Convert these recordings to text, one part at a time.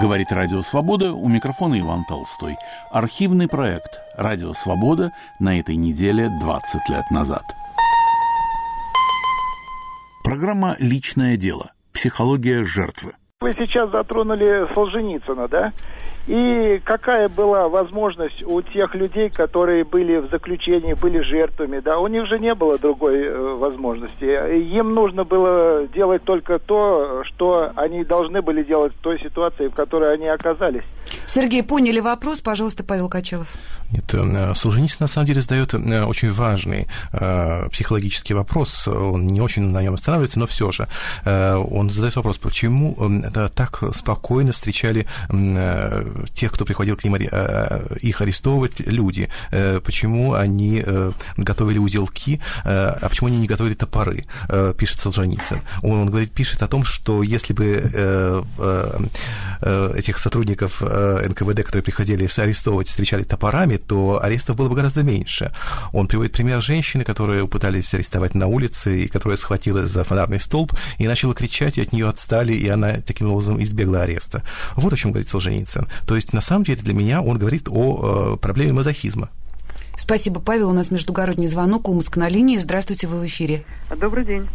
Говорит Радио Свобода, у микрофона Иван Толстой. Архивный проект «Радио Свобода» на этой неделе 20 лет назад. Программа «Личное дело. Психология жертвы». Вы сейчас затронули Солженицына, да? И какая была возможность у тех людей, которые были в заключении, были жертвами, да, у них же не было другой э, возможности. Им нужно было делать только то, что они должны были делать в той ситуации, в которой они оказались. Сергей, поняли вопрос, пожалуйста, Павел Качалов. Нет, э, Солженицын на самом деле задает э, очень важный э, психологический вопрос. Он не очень на нем останавливается, но все же. Он задает вопрос, почему так спокойно встречали тех, кто приходил к ним их арестовывать люди, почему они готовили узелки, а почему они не готовили топоры, пишет Солженицын. Он, он говорит, пишет о том, что если бы этих сотрудников НКВД, которые приходили арестовывать, встречали топорами, то арестов было бы гораздо меньше. Он приводит пример женщины, которую пытались арестовать на улице, и которая схватилась за фонарный столб и начала кричать, и от нее отстали, и она таким образом избегла ареста. Вот о чем говорит Солженицын. То есть, на самом деле, для меня он говорит о э, проблеме мазохизма. Спасибо, Павел. У нас междугородний звонок. Умск на линии. Здравствуйте, вы в эфире. Добрый день.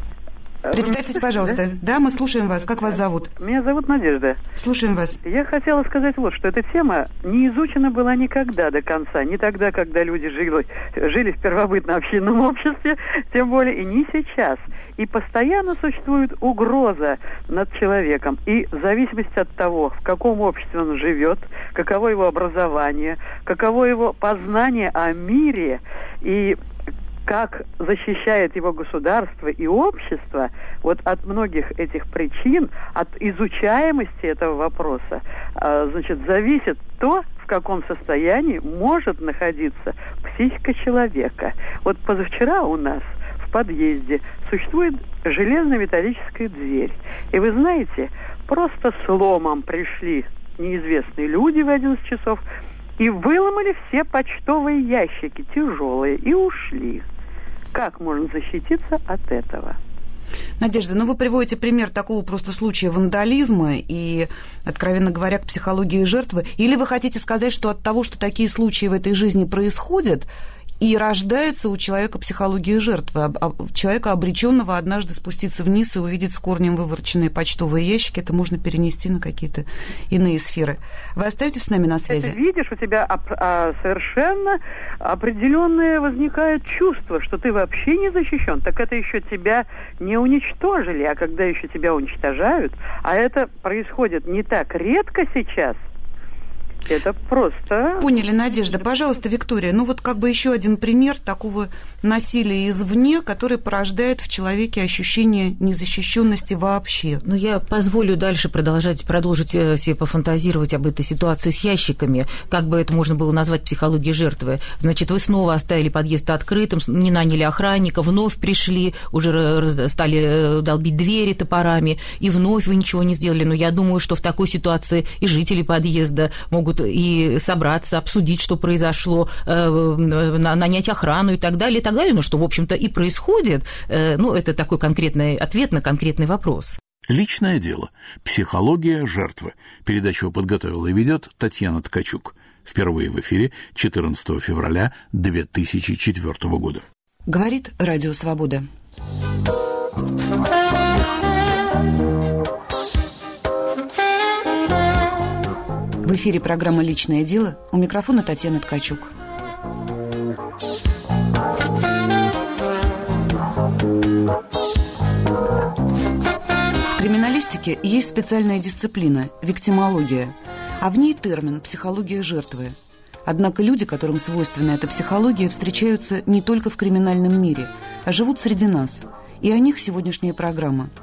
Э, Представьтесь, пожалуйста. Да? да, мы слушаем вас. Как вас зовут? Меня зовут Надежда. Слушаем вас. Я хотела сказать вот, что эта тема не изучена была никогда до конца. Не тогда, когда люди жили, жили в первобытно-общинном обществе, тем более и не сейчас. И постоянно существует угроза над человеком. И в зависимости от того, в каком обществе он живет, каково его образование, каково его познание о мире и как защищает его государство и общество, вот от многих этих причин, от изучаемости этого вопроса, а, значит, зависит то, в каком состоянии может находиться психика человека. Вот позавчера у нас в подъезде существует железная металлическая дверь. И вы знаете, просто сломом пришли неизвестные люди в 11 часов и выломали все почтовые ящики тяжелые и ушли. Как можно защититься от этого? Надежда, ну вы приводите пример такого просто случая вандализма и, откровенно говоря, к психологии жертвы. Или вы хотите сказать, что от того, что такие случаи в этой жизни происходят, и рождается у человека психология жертвы, человека, обреченного однажды спуститься вниз и увидеть с корнем вывороченные почтовые ящики. Это можно перенести на какие-то иные сферы. Вы остаетесь с нами на связи? Ты видишь, у тебя а, совершенно определенное возникает чувство, что ты вообще не защищен. Так это еще тебя не уничтожили, а когда еще тебя уничтожают, а это происходит не так редко сейчас – это просто... Поняли, Надежда. Пожалуйста, Виктория, ну вот как бы еще один пример такого насилия извне, который порождает в человеке ощущение незащищенности вообще. Ну, я позволю дальше продолжать, продолжить э, себе пофантазировать об этой ситуации с ящиками. Как бы это можно было назвать психологией жертвы? Значит, вы снова оставили подъезд открытым, не наняли охранника, вновь пришли, уже стали э, долбить двери топорами, и вновь вы ничего не сделали. Но я думаю, что в такой ситуации и жители подъезда могут могут и собраться, обсудить, что произошло, э, нанять охрану и так далее, и так далее, ну, что, в общем-то, и происходит. Э, ну, это такой конкретный ответ на конкретный вопрос. Личное дело. Психология жертвы. Передачу подготовила и ведет Татьяна Ткачук. Впервые в эфире 14 февраля 2004 года. Говорит Радио Свобода. В эфире программа «Личное дело». У микрофона Татьяна Ткачук. В криминалистике есть специальная дисциплина – виктимология, а в ней термин «психология жертвы». Однако люди, которым свойственна эта психология, встречаются не только в криминальном мире, а живут среди нас. И о них сегодняшняя программа –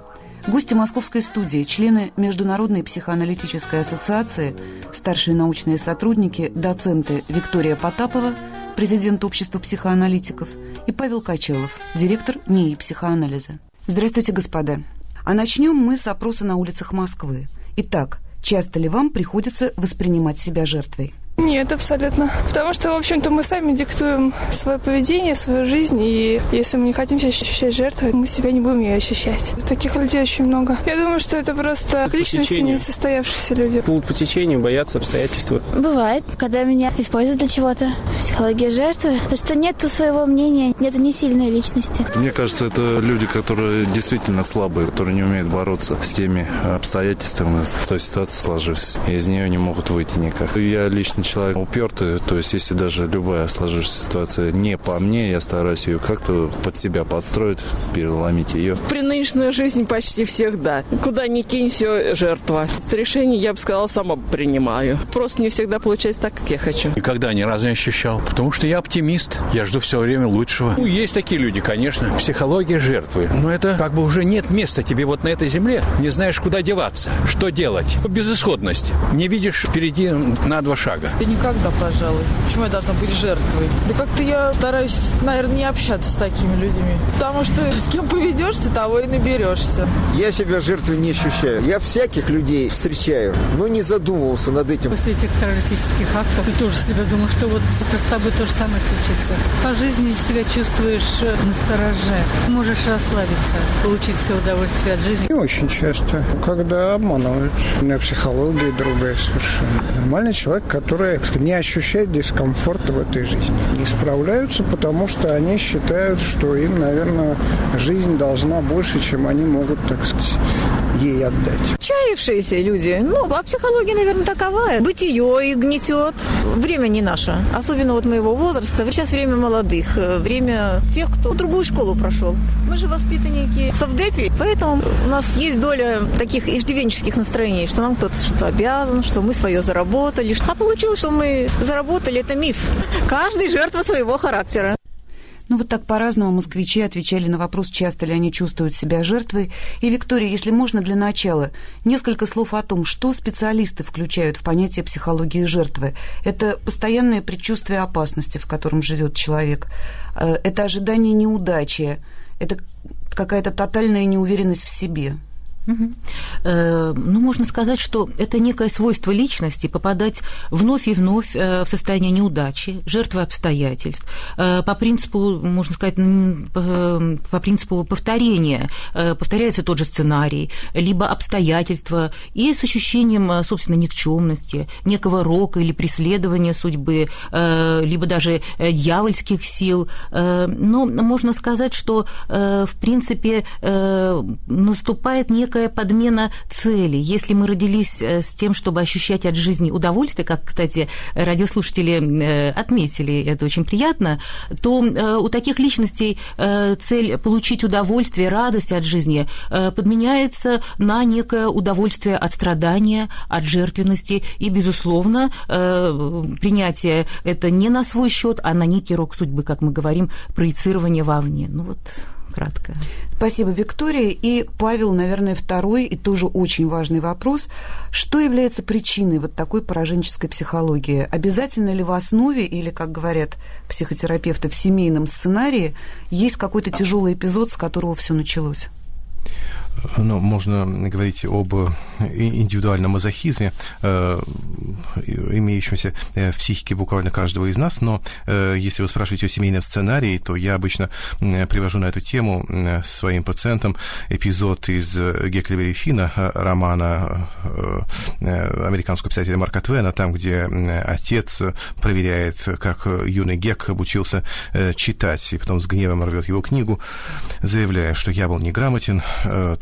Гости московской студии, члены Международной психоаналитической ассоциации, старшие научные сотрудники, доценты Виктория Потапова, президент общества психоаналитиков, и Павел Качалов, директор НИИ психоанализа. Здравствуйте, господа. А начнем мы с опроса на улицах Москвы. Итак, часто ли вам приходится воспринимать себя жертвой? Нет, абсолютно. Потому что, в общем-то, мы сами диктуем свое поведение, свою жизнь, и если мы не хотим себя ощущать жертвой, мы себя не будем ее ощущать. Таких людей очень много. Я думаю, что это просто личности не состоявшиеся люди. Плывут по течению, боятся обстоятельств. Бывает, когда меня используют для чего-то. Психология жертвы. То, что нету своего мнения, нет не сильной личности. Мне кажется, это люди, которые действительно слабые, которые не умеют бороться с теми обстоятельствами, в той ситуации сложившейся. И из нее не могут выйти никак. Я лично человек упертый, то есть если даже любая сложившаяся ситуация не по мне, я стараюсь ее как-то под себя подстроить, переломить ее. При нынешней жизни почти всегда. Куда ни кинь, все жертва. Решение, я бы сказала, сама принимаю. Просто не всегда получается так, как я хочу. Никогда ни разу не ощущал, потому что я оптимист. Я жду все время лучшего. Ну, есть такие люди, конечно. Психология жертвы. Но это как бы уже нет места тебе вот на этой земле. Не знаешь, куда деваться, что делать. Безысходность. Не видишь впереди на два шага. И никогда, пожалуй. Почему я должна быть жертвой? Да как-то я стараюсь, наверное, не общаться с такими людьми. Потому что с кем поведешься, того и наберешься. Я себя жертвой не ощущаю. Я всяких людей встречаю, но не задумывался над этим. После этих террористических актов я тоже себя думаю, что вот с тобой то же самое случится. По жизни себя чувствуешь э, на стороже. Можешь расслабиться, получить все удовольствие от жизни. Не очень часто, когда обманывают. У меня психология другая совершенно. Нормальный человек, который не ощущает дискомфорта в этой жизни. Не справляются, потому что они считают, что им, наверное, жизнь должна больше, чем они могут, так сказать, ей отдать. Чаявшиеся люди. Ну, а психология, наверное, такова. Бытие их гнетет. Время не наше. Особенно вот моего возраста. Сейчас время молодых. Время тех, кто другую школу прошел. Мы же воспитанники совдепи, поэтому у нас есть доля таких иждивенческих настроений, что нам кто-то что-то обязан, что мы свое заработали. А получилось, что мы заработали, это миф. Каждый жертва своего характера. Ну вот так по-разному москвичи отвечали на вопрос, часто ли они чувствуют себя жертвой. И, Виктория, если можно для начала, несколько слов о том, что специалисты включают в понятие психологии жертвы. Это постоянное предчувствие опасности, в котором живет человек. Э, это ожидание неудачи. Это какая-то тотальная неуверенность в себе. Угу. ну, можно сказать, что это некое свойство личности попадать вновь и вновь э, в состояние неудачи, жертвы обстоятельств. Э, по принципу, можно сказать, по принципу повторения. Повторяется тот же сценарий, либо обстоятельства, и с ощущением, собственно, никчемности, некого рока или преследования судьбы, либо даже дьявольских сил. Но можно сказать, что, в принципе, наступает некое некая подмена цели. Если мы родились э, с тем, чтобы ощущать от жизни удовольствие, как, кстати, радиослушатели э, отметили, это очень приятно, то э, у таких личностей цель получить удовольствие, радость от жизни подменяется на некое удовольствие от страдания, от жертвенности. И, безусловно, принятие это не на свой счет, а на некий рок судьбы, как мы говорим, проецирование вовне. Ну вот кратко. Спасибо, Виктория. И Павел, наверное, второй и тоже очень важный вопрос. Что является причиной вот такой пораженческой психологии? Обязательно ли в основе или, как говорят психотерапевты, в семейном сценарии есть какой-то тяжелый эпизод, с которого все началось? Ну, можно говорить об индивидуальном мазохизме, э, имеющемся э, в психике буквально каждого из нас, но э, если вы спрашиваете о семейном сценарии, то я обычно привожу на эту тему своим пациентам эпизод из Геклибери Фина, романа американского писателя Марка Твена, там, где отец проверяет, как юный Гек обучился читать, и потом с гневом рвет его книгу, заявляя, что я был неграмотен,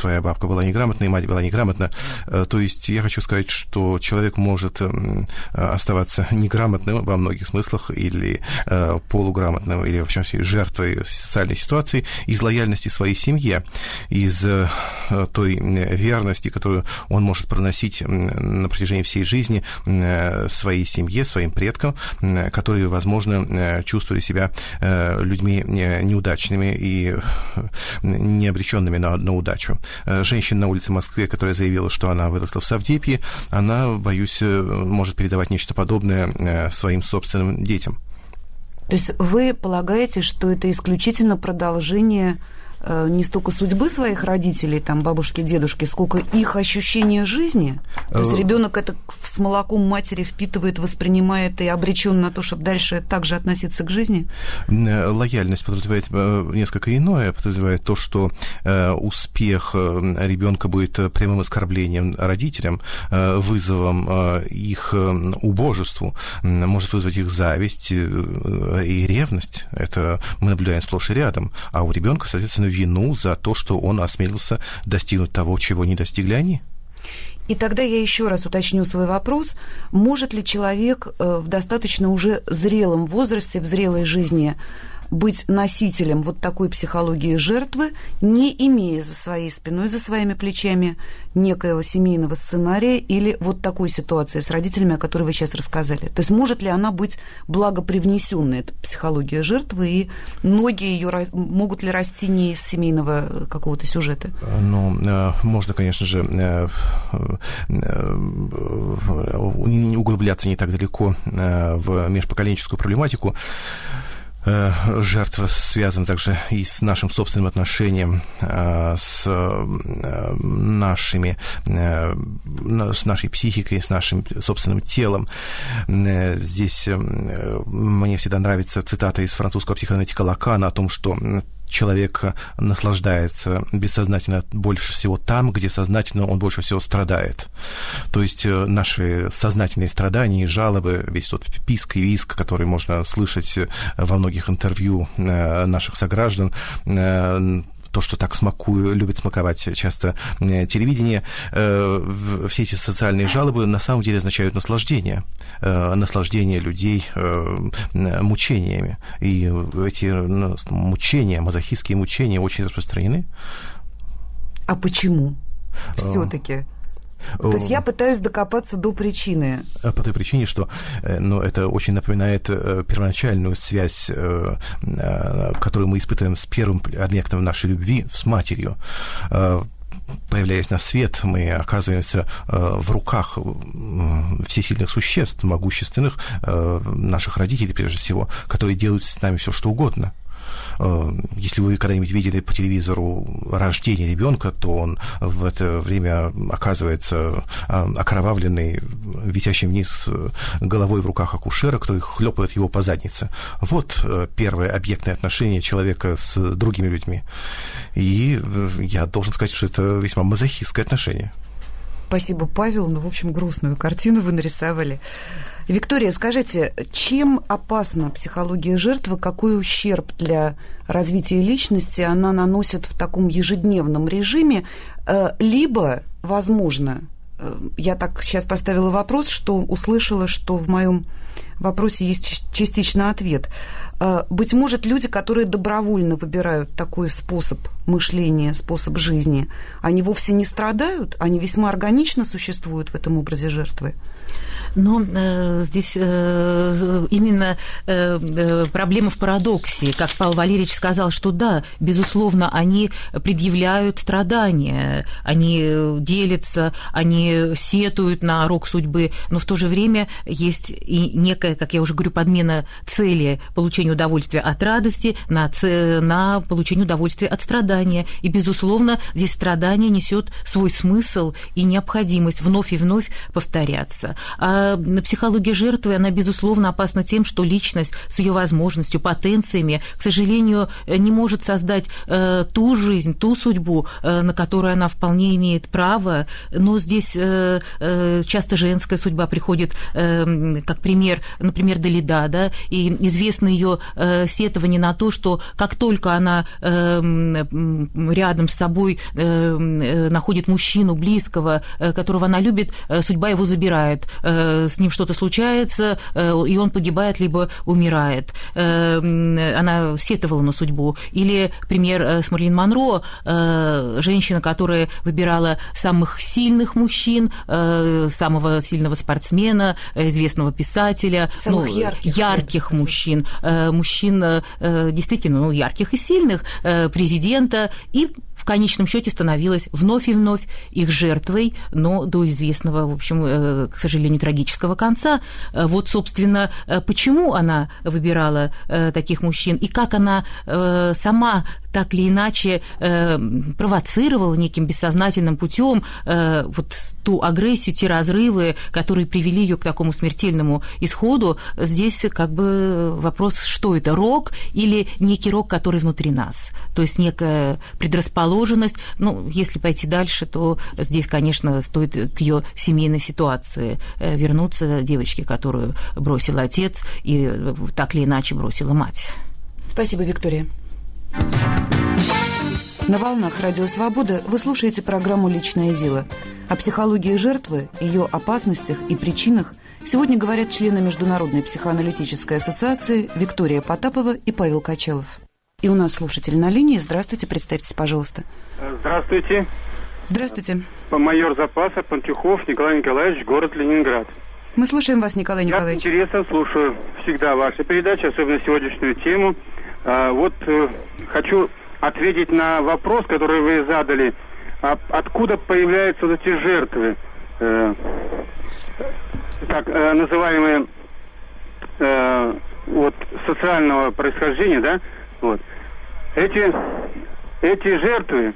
твоя бабка была неграмотна, и мать была неграмотна. Э, то есть я хочу сказать, что человек может эм, оставаться неграмотным во многих смыслах или э, полуграмотным, или, в общем, жертвой социальной ситуации из лояльности своей семье, из э, той верности, которую он может проносить на протяжении всей жизни своей семье, своим предкам, которые, возможно, чувствовали себя людьми неудачными и необреченными на, на удачу. Э, женщина на улице Москвы, которая заявила, что она выросла в Савдепье, она, боюсь, э, может передавать нечто подобное э, своим собственным детям. То есть вы полагаете, что это исключительно продолжение не столько судьбы своих родителей, там, бабушки, дедушки, сколько их ощущения жизни? То есть ребенок это с молоком матери впитывает, воспринимает и обречен на то, чтобы дальше также относиться к жизни? Лояльность подразумевает несколько иное, подразумевает то, что успех ребенка будет прямым оскорблением родителям, вызовом их убожеству, может вызвать их зависть и ревность. Это мы наблюдаем сплошь и рядом. А у ребенка, соответственно, вину за то, что он осмелился достигнуть того, чего не достигли они. И тогда я еще раз уточню свой вопрос. Может ли человек в достаточно уже зрелом возрасте, в зрелой жизни быть носителем вот такой психологии жертвы, не имея за своей спиной, за своими плечами некоего семейного сценария или вот такой ситуации с родителями, о которой вы сейчас рассказали. То есть может ли она быть благопривнесенной, эта психология жертвы, и ноги ее могут ли расти не из семейного какого-то сюжета? Ну, э, можно, конечно же, э, э, углубляться не так далеко в межпоколенческую проблематику. Э, жертва связана также и с нашим собственным отношением, э, с э, нашими, с нашей психикой, с нашим собственным телом. Здесь мне всегда нравится цитата из французского психоаналитика Лакана о том, что человек наслаждается бессознательно больше всего там, где сознательно он больше всего страдает. То есть э, наши сознательные страдания и жалобы, весь тот писк и виск, который можно слышать э, во многих интервью э, наших сограждан, то, что так смакую, любит смаковать часто э, телевидение, э, все эти социальные жалобы на самом деле означают наслаждение, э, наслаждение людей мучениями. И эти мучения, мазохистские мучения очень распространены. А почему? Все-таки. То есть я пытаюсь докопаться до причины. По той причине, что ну, это очень напоминает первоначальную связь, которую мы испытываем с первым объектом нашей любви, с матерью появляясь на свет, мы оказываемся в руках всесильных существ, могущественных наших родителей, прежде всего, которые делают с нами все, что угодно. Э, если вы когда-нибудь видели по телевизору рождение ребенка, то он в это время оказывается э, окровавленный, висящий вниз э, головой в руках акушера, который хлопает его по заднице. Вот первое объектное отношение человека с другими людьми. И я должен сказать, что это весьма мазохистское отношение. Спасибо, Павел. Ну, в общем, грустную картину вы нарисовали. Виктория, скажите, чем опасна психология жертвы, какой ущерб для развития личности она наносит в таком ежедневном режиме, э, либо, возможно, э, я так сейчас поставила вопрос, что услышала, что в моем вопросе есть частично ответ. Э, быть может, люди, которые добровольно выбирают такой способ мышления, способ жизни, они вовсе не страдают, они весьма органично существуют в этом образе жертвы. Но э, здесь э, именно э, э, проблема в парадоксе. Как Павел Валерьевич сказал, что да, безусловно, они предъявляют страдания, они делятся, они сетуют на рок судьбы, но в то же время есть и некая, как я уже говорю, подмена цели получения удовольствия от радости на, ц... на получение удовольствия от страдания. И, безусловно, здесь страдание несет свой смысл и необходимость вновь и вновь повторяться. А психология жертвы, она, безусловно, опасна тем, что личность с ее возможностью, потенциями, к сожалению, не может создать э, ту жизнь, ту судьбу, э, на которую она вполне имеет право. Но здесь э, часто женская судьба приходит как пример, например, Далида, да, и известно ее сетование на то, что как только она рядом с собой находит мужчину близкого, которого она любит, судьба его забирает с ним что-то случается, э, и он погибает, либо умирает. Э, она сетовала на судьбу. Или пример э, с Марлин Монро, женщина, которая выбирала самых сильных мужчин, самого сильного спортсмена, известного писателя, самых ну, ярких, ярких мужчин, мужчин действительно ну, ярких и сильных, президента, и конечном счете становилась вновь и вновь их жертвой, но до известного, в общем, э, к сожалению, трагического конца. Э, вот, собственно, почему она выбирала таких мужчин и как она сама так или иначе провоцировала неким бессознательным путем вот ту агрессию, те разрывы, которые привели ее к такому смертельному исходу, здесь как бы вопрос, что это, рок или некий рок, который внутри нас, то есть некая предрасположенность. Ну, если пойти дальше, то здесь, конечно, стоит к ее семейной ситуации э, вернуться девочке, которую бросил отец и э, так или иначе бросила мать. Спасибо, Виктория. На волнах Радио Свобода вы слушаете программу «Личное дело». О психологии жертвы, ее опасностях и причинах сегодня говорят члены Международной психоаналитической ассоциации Виктория Потапова и Павел Качалов. И у нас слушатель на линии. Здравствуйте, представьтесь, пожалуйста. Здравствуйте. Здравствуйте. Майор запаса Пантюхов Николай Николаевич, город Ленинград. Мы слушаем вас, Николай Николаевич. Я интересно слушаю всегда ваши передачи, особенно сегодняшнюю тему. А, вот э, хочу ответить на вопрос, который вы задали. А откуда появляются вот эти жертвы? Э, так э, называемые э, вот социального происхождения, да, вот. Эти, эти жертвы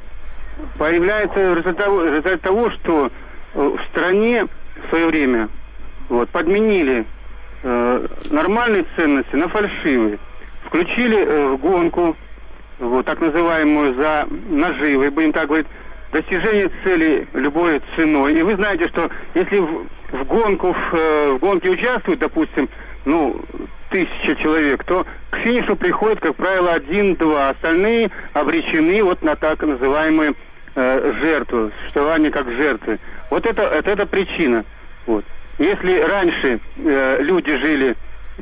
появляются в результате того, в результате того что в стране в свое время вот, подменили э, нормальные ценности на фальшивые. Включили э, в гонку вот, так называемую за наживы, будем так говорить, достижение цели любой ценой. И вы знаете, что если в, в гонку, в, э, в гонке участвуют, допустим, ну, тысяча человек, то к финишу приходит, как правило, один-два. Остальные обречены вот на так называемую э, жертву, существование как жертвы. Вот это, это, это причина. Вот. Если раньше э, люди жили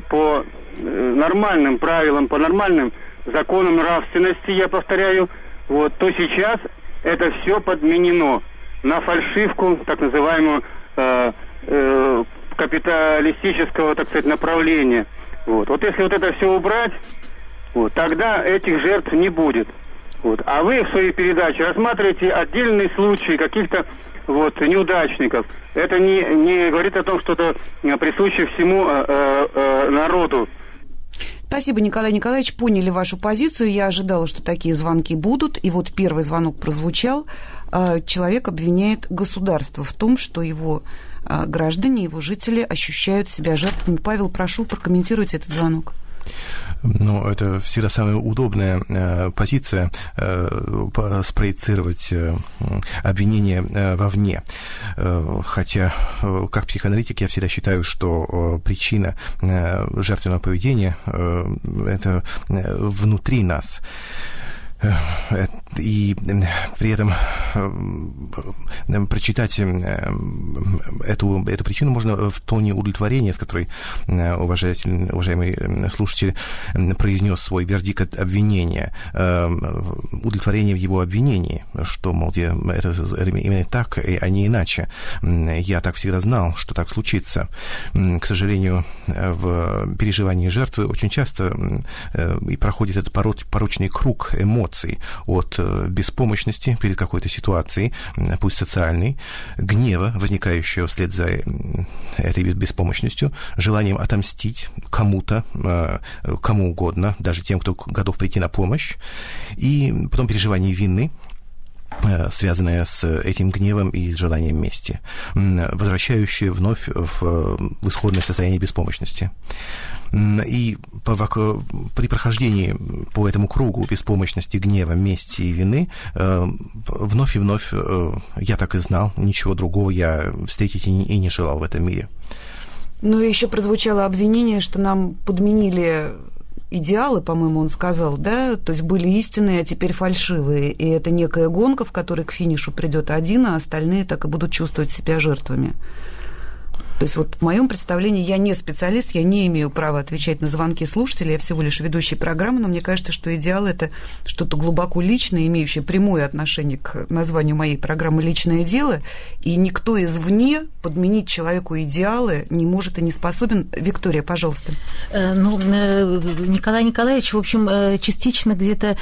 по э, нормальным правилам, по нормальным законам нравственности, я повторяю, вот, то сейчас это все подменено на фальшивку, так называемую э, э, капиталистического, так сказать, направления. Вот. вот если вот это все убрать, вот, тогда этих жертв не будет. Вот. А вы в своей передаче рассматриваете отдельные случаи каких-то вот, неудачников. Это не, не говорит о том, что это присуще всему э, э, э народу. Спасибо, Николай Николаевич. Поняли вашу позицию. Я ожидала, что такие звонки будут. И вот первый звонок прозвучал. А, человек обвиняет государство в том, что его а, граждане, его жители ощущают себя жертвами. Павел, прошу прокомментировать этот звонок. Ну, это всегда самая удобная э, позиция э, спроецировать э, обвинение э, вовне. Э, хотя, э, как психоаналитик, я всегда считаю, что э, причина э, жертвенного поведения э, это э, внутри нас. Э, и при этом прочитать эту, эту причину можно в тоне удовлетворения, с которой уважаемый слушатель произнес свой вердикт обвинения, удовлетворение в его обвинении, что, мол, это, это именно так, а не иначе. Я так всегда знал, что так случится. К сожалению, в переживании жертвы очень часто э, и проходит этот порочный круг эмоций от Э, беспомощности перед какой-то ситуацией, пусть социальной, гнева, возникающего вслед за этой беспомощностью, желанием отомстить кому-то, э, кому угодно, даже тем, кто готов прийти на помощь, и потом переживание вины, э, связанное с этим гневом и с желанием мести, возвращающее вновь в, в исходное состояние беспомощности. И при прохождении по этому кругу беспомощности, гнева, мести и вины э, вновь и вновь, э, я так и знал, ничего другого я встретить и не желал в этом мире. Ну и еще прозвучало обвинение, что нам подменили идеалы, по-моему, он сказал, да, то есть были истинные, а теперь фальшивые. И это некая гонка, в которой к финишу придет один, а остальные так и будут чувствовать себя жертвами. То есть вот в моем представлении я не специалист, я не имею права отвечать на звонки слушателей, я всего лишь ведущий программы, но мне кажется, что идеал – это что-то глубоко личное, имеющее прямое отношение к названию моей программы «Личное дело», и никто извне подменить человеку идеалы не может и не способен. Виктория, пожалуйста. Э, ну, э, Николай Николаевич, в общем, э, частично где-то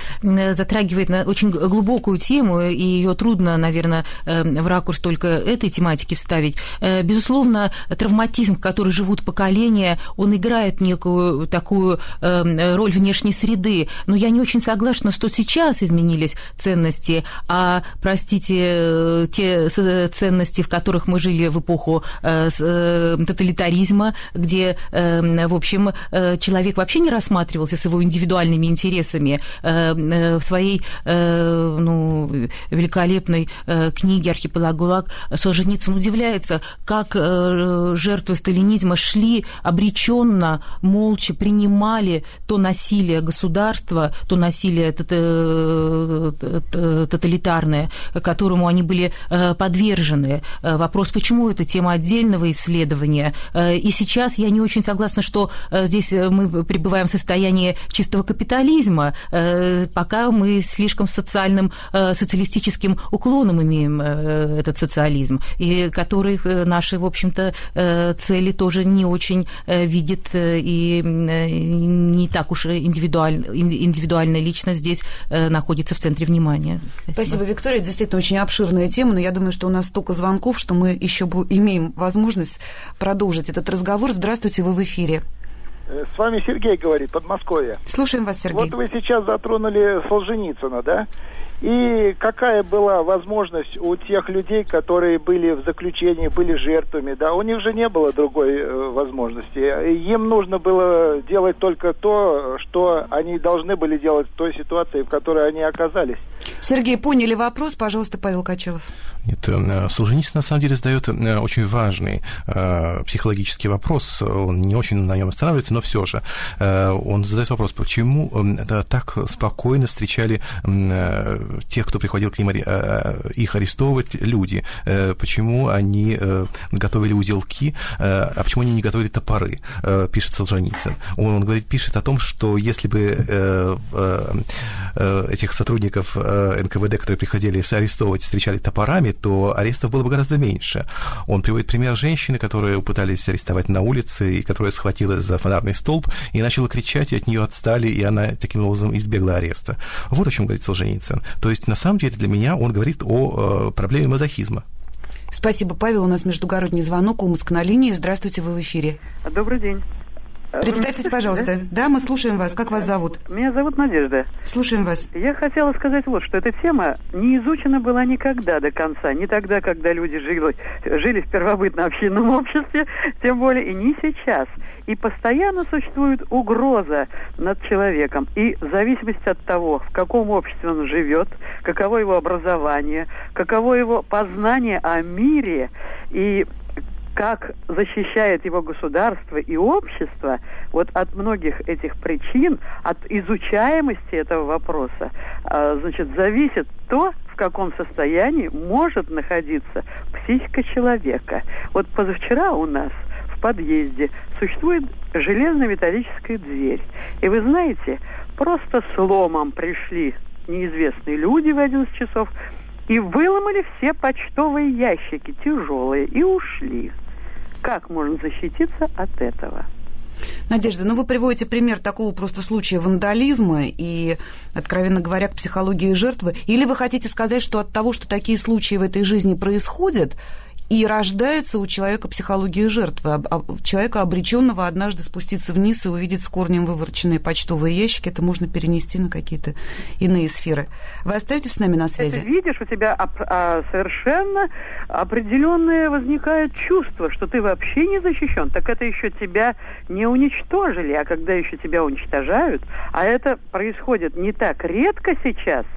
затрагивает на очень глубокую тему, и ее трудно, наверное, в ракурс только этой тематики вставить. Безусловно, травматизм, в который живут поколения, он играет некую такую роль внешней среды. Но я не очень согласна, что сейчас изменились ценности, а, простите, те ценности, в которых мы жили в эпоху тоталитаризма, где, в общем, человек вообще не рассматривался с его индивидуальными интересами в своей ну, великолепной книге «Архипелаг ГУЛАГ» Солженицын удивляется, как жертвы сталинизма шли обреченно, молча принимали то насилие государства, то насилие тоталитарное, которому они были подвержены. Вопрос, почему это тема отдельного исследования. И сейчас я не очень согласна, что здесь мы пребываем в состоянии чистого капитализма, пока мы слишком социальным, социалистическим уклоном имеем этот социализм, и который наши, в общем-то, цели тоже не очень видит и не так уж индивидуально, индивидуальная личность здесь находится в центре внимания. Спасибо. Спасибо, Виктория. Действительно, очень обширная тема, но я думаю, что у нас столько звонков, что мы еще имеем возможность продолжить этот разговор. Здравствуйте, вы в эфире. Э, с вами Сергей говорит, Подмосковье. Слушаем вас, Сергей. Вот вы сейчас затронули Солженицына, да? И какая была возможность у тех людей, которые были в заключении, были жертвами, да, у них же не было другой э, возможности. Им нужно было делать только то, что они должны были делать в той ситуации, в которой они оказались. Сергей, поняли вопрос, пожалуйста, Павел Качелов. Нет, э, Солженицын на самом деле задает э, очень важный э, психологический вопрос. Он не очень на нем останавливается, но все же. Он задает вопрос, почему так спокойно встречали тех, кто приходил к ним их арестовывать люди, почему они готовили узелки, а почему они не готовили топоры, пишет Солженицын. Он, говорит, пишет о том, что если бы этих сотрудников НКВД, которые приходили арестовывать, встречали топорами, то арестов было бы гораздо меньше. Он приводит пример женщины, которую пытались арестовать на улице, и которая схватилась за фонарный столб и начала кричать, и от нее отстали, и она таким образом избегла ареста. Вот о чем говорит Солженицын. То есть, на самом деле, для меня он говорит о э, проблеме мазохизма. Спасибо, Павел. У нас междугородний звонок. Умск на линии. Здравствуйте, вы в эфире. Добрый день. Представьтесь, пожалуйста. Да? да, мы слушаем вас. Как вас зовут? Меня зовут Надежда. Слушаем вас. Я хотела сказать вот, что эта тема не изучена была никогда до конца. Не тогда, когда люди жили, жили в первобытно-общинном обществе, тем более и не сейчас. И постоянно существует угроза над человеком. И в зависимости от того, в каком обществе он живет, каково его образование, каково его познание о мире и как защищает его государство и общество, вот от многих этих причин, от изучаемости этого вопроса, а, значит, зависит то, в каком состоянии может находиться психика человека. Вот позавчера у нас в подъезде существует железно-металлическая дверь. И вы знаете, просто сломом пришли неизвестные люди в 11 часов, и выломали все почтовые ящики тяжелые и ушли. Как можно защититься от этого? Надежда, ну вы приводите пример такого просто случая вандализма и, откровенно говоря, к психологии жертвы. Или вы хотите сказать, что от того, что такие случаи в этой жизни происходят, и рождается у человека психология жертвы, человека, обреченного однажды спуститься вниз и увидеть с корнем вывороченные почтовые ящики. Это можно перенести на какие-то иные сферы. Вы остаетесь с нами на связи? Ты видишь, у тебя а, совершенно определенное возникает чувство, что ты вообще не защищен. Так это еще тебя не уничтожили, а когда еще тебя уничтожают, а это происходит не так редко сейчас –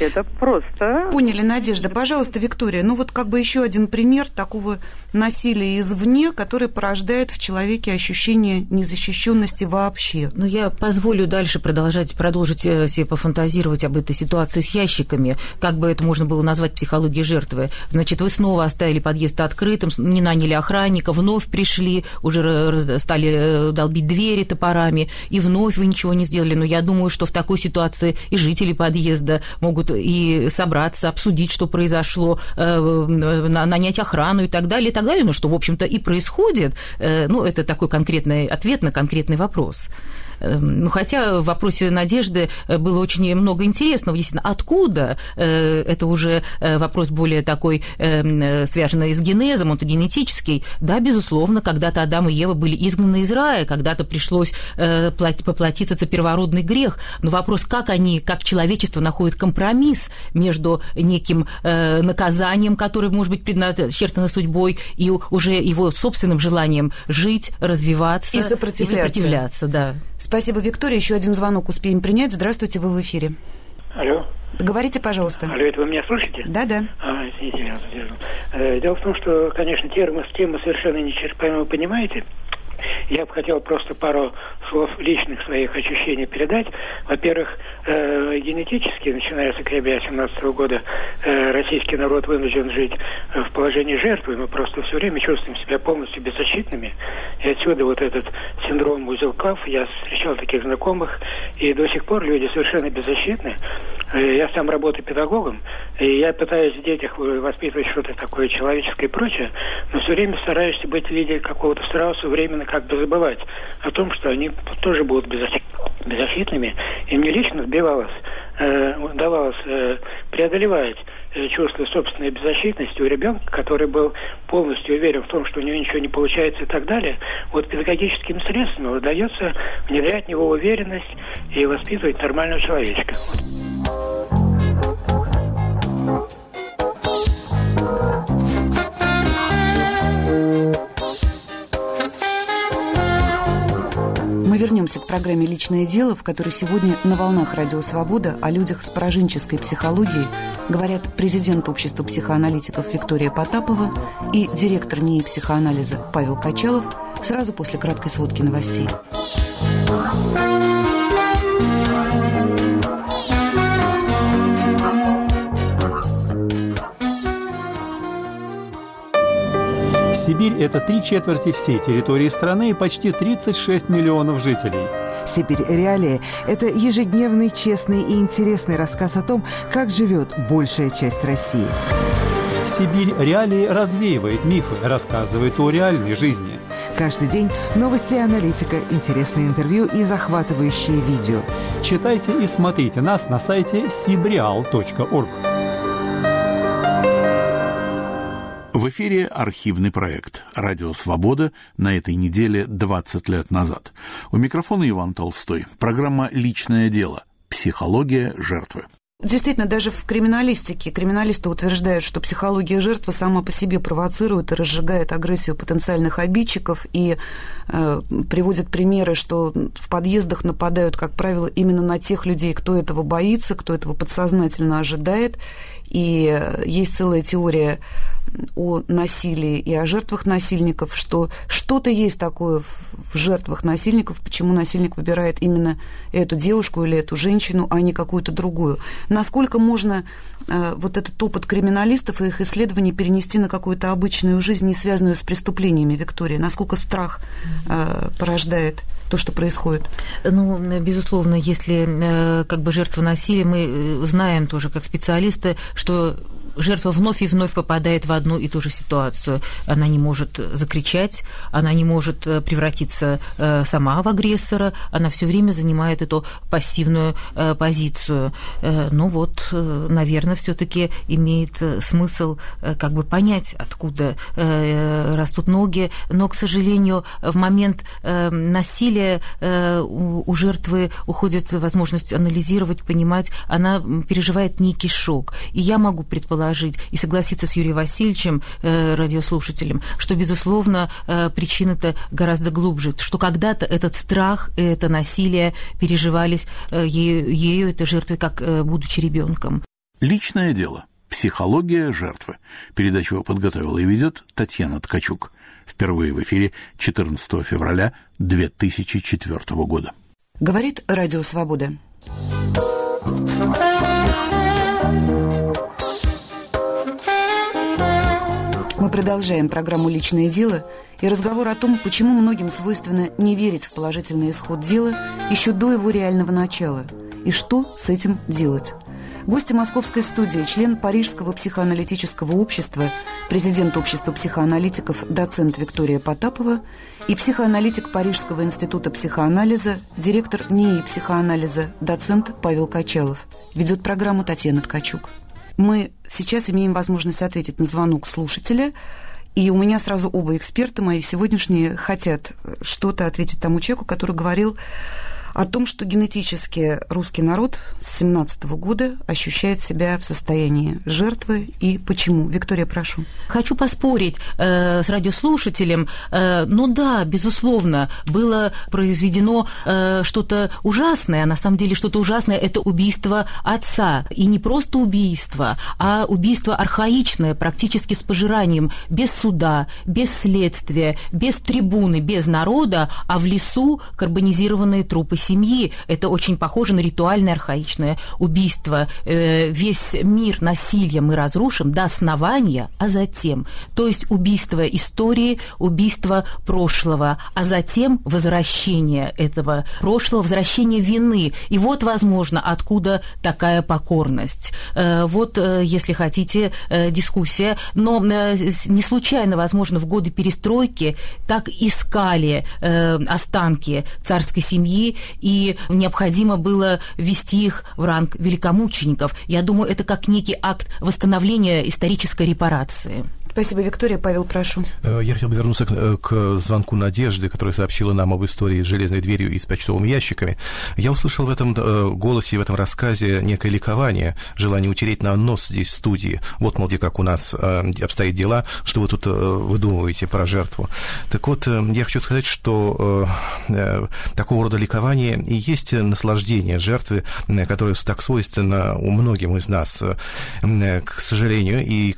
Это просто... Поняли, Надежда. Пожалуйста, Виктория, ну вот как бы еще один пример такого насилия извне, которое порождает в человеке ощущение незащищенности вообще. Ну, я позволю дальше продолжать, продолжить э, себе пофантазировать об этой ситуации с ящиками, как бы это можно было назвать психологией жертвы. Значит, вы снова оставили подъезд открытым, не наняли охранника, вновь пришли, уже стали э, долбить двери топорами, и вновь вы ничего не сделали. Но я думаю, что в такой ситуации и жители подъезда могут и собраться, обсудить, что произошло, э, нанять охрану и так далее, и так далее, ну, что, в общем-то, и происходит. Э, ну, это такой конкретный ответ на конкретный вопрос. Эм, ну, хотя в вопросе Надежды э, было очень много интересного. Действительно, откуда? Э, это уже э, вопрос более такой, эм, связанный с генезом, он-то генетический. Да, безусловно, когда-то Адам и Ева были изгнаны из рая, когда-то пришлось поплатиться за первородный грех. Но вопрос, как они, как человечество находит компромисс между неким наказанием, которое может быть предначертано судьбой, и уже его собственным желанием жить, развиваться и сопротивляться. И сопротивляться да. Спасибо, Виктория. Еще один звонок успеем принять. Здравствуйте, вы в эфире. Алло. Говорите, пожалуйста. Алло, это вы меня слышите? Да, да. А, извините, я. Э, дело в том, что, конечно, тема, тема совершенно нечерпаемая, вы понимаете. Я бы хотел просто пару слов личных своих ощущений передать. Во-первых, э, генетически, начиная с октября 2017 года, э, российский народ вынужден жить в положении жертвы. Мы просто все время чувствуем себя полностью беззащитными. И отсюда вот этот синдром узелков. Я встречал таких знакомых, и до сих пор люди совершенно беззащитны. Э, я сам работаю педагогом, и я пытаюсь в детях воспитывать что-то такое человеческое и прочее, но все время стараюсь быть в виде какого-то страуса, временно как бы забывать о том, что они тоже будут беззащитными. И мне лично сбивалось, э, удавалось э, преодолевать э, чувство собственной беззащитности у ребенка, который был полностью уверен в том, что у него ничего не получается и так далее, вот педагогическим средством удается внедрять в него уверенность и воспитывать нормального человечка. Мы вернемся к программе «Личное дело», в которой сегодня на волнах «Радио Свобода» о людях с пораженческой психологией говорят президент общества психоаналитиков Виктория Потапова и директор НИИ психоанализа Павел Качалов сразу после краткой сводки новостей. Сибирь – это три четверти всей территории страны и почти 36 миллионов жителей. «Сибирь. Реалии» – это ежедневный, честный и интересный рассказ о том, как живет большая часть России. Сибирь реалии развеивает мифы, рассказывает о реальной жизни. Каждый день новости и аналитика, интересные интервью и захватывающие видео. Читайте и смотрите нас на сайте sibrial.org. В эфире архивный проект «Радио Свобода» на этой неделе 20 лет назад. У микрофона Иван Толстой. Программа «Личное дело. Психология жертвы». Действительно, даже в криминалистике криминалисты утверждают, что психология жертвы сама по себе провоцирует и разжигает агрессию потенциальных обидчиков и э, приводят примеры, что в подъездах нападают, как правило, именно на тех людей, кто этого боится, кто этого подсознательно ожидает. И есть целая теория о насилии и о жертвах насильников, что что-то есть такое в жертвах насильников, почему насильник выбирает именно эту девушку или эту женщину, а не какую-то другую. Насколько можно э, вот этот опыт криминалистов и их исследований перенести на какую-то обычную жизнь, не связанную с преступлениями, Виктория? Насколько страх э, порождает то, что происходит? Ну, безусловно, если э, как бы жертва насилия, мы знаем тоже как специалисты, что жертва вновь и вновь попадает в одну и ту же ситуацию. Она не может закричать, она не может э, превратиться э, сама в агрессора, она все время занимает эту пассивную э, позицию. Ну вот, наверное, все-таки имеет смысл как бы понять, откуда растут ноги, но, к сожалению, в момент насилия у жертвы уходит возможность анализировать, понимать, она переживает некий шок. И я могу предположить, предположить и согласиться с Юрием Васильевичем, э, радиослушателем, что, безусловно, э, причина-то гораздо глубже, что когда-то этот страх, это насилие переживались э, ею, ею этой жертвой, как э, будучи ребенком. Личное дело. Психология жертвы. Передачу подготовила и ведет Татьяна Ткачук. Впервые в эфире 14 февраля 2004 года. Говорит Радио Свобода. Мы продолжаем программу «Личное дело» и разговор о том, почему многим свойственно не верить в положительный исход дела еще до его реального начала, и что с этим делать. Гости московской студии, член Парижского психоаналитического общества, президент общества психоаналитиков, доцент Виктория Потапова и психоаналитик Парижского института психоанализа, директор НИИ психоанализа, доцент Павел Качалов. Ведет программу Татьяна Ткачук. Мы сейчас имеем возможность ответить на звонок слушателя, и у меня сразу оба эксперта мои сегодняшние хотят что-то ответить тому человеку, который говорил о том, что генетически русский народ с 17 года ощущает себя в состоянии жертвы и почему. Виктория, прошу. Хочу поспорить э, с радиослушателем. Э, ну да, безусловно, было произведено э, что-то ужасное, на самом деле что-то ужасное – это убийство отца. И не просто убийство, а убийство архаичное, практически с пожиранием, без суда, без следствия, без трибуны, без народа, а в лесу карбонизированные трупы семьи. Это очень похоже на ритуальное архаичное убийство. Э, весь мир насилия мы разрушим до основания, а затем. То есть убийство истории, убийство прошлого, а затем возвращение этого прошлого, возвращение вины. И вот, возможно, откуда такая покорность. Э, вот, э, если хотите, дискуссия. Но не случайно, возможно, в годы перестройки так искали останки царской семьи и необходимо было ввести их в ранг великомучеников. Я думаю, это как некий акт восстановления исторической репарации. Спасибо, Виктория. Павел, прошу. Э, я хотел бы вернуться к, э, к звонку Надежды, которая сообщила нам об истории с железной дверью и с почтовыми ящиками. Я услышал в этом э, голосе в этом рассказе некое ликование, желание утереть на нос здесь в студии. Вот, мол, как у нас обстоят дела, что вы тут выдумываете про жертву. Так вот, я хочу сказать, что такого рода ликование и есть наслаждение жертвы, которое так свойственно у многим из нас, к сожалению, и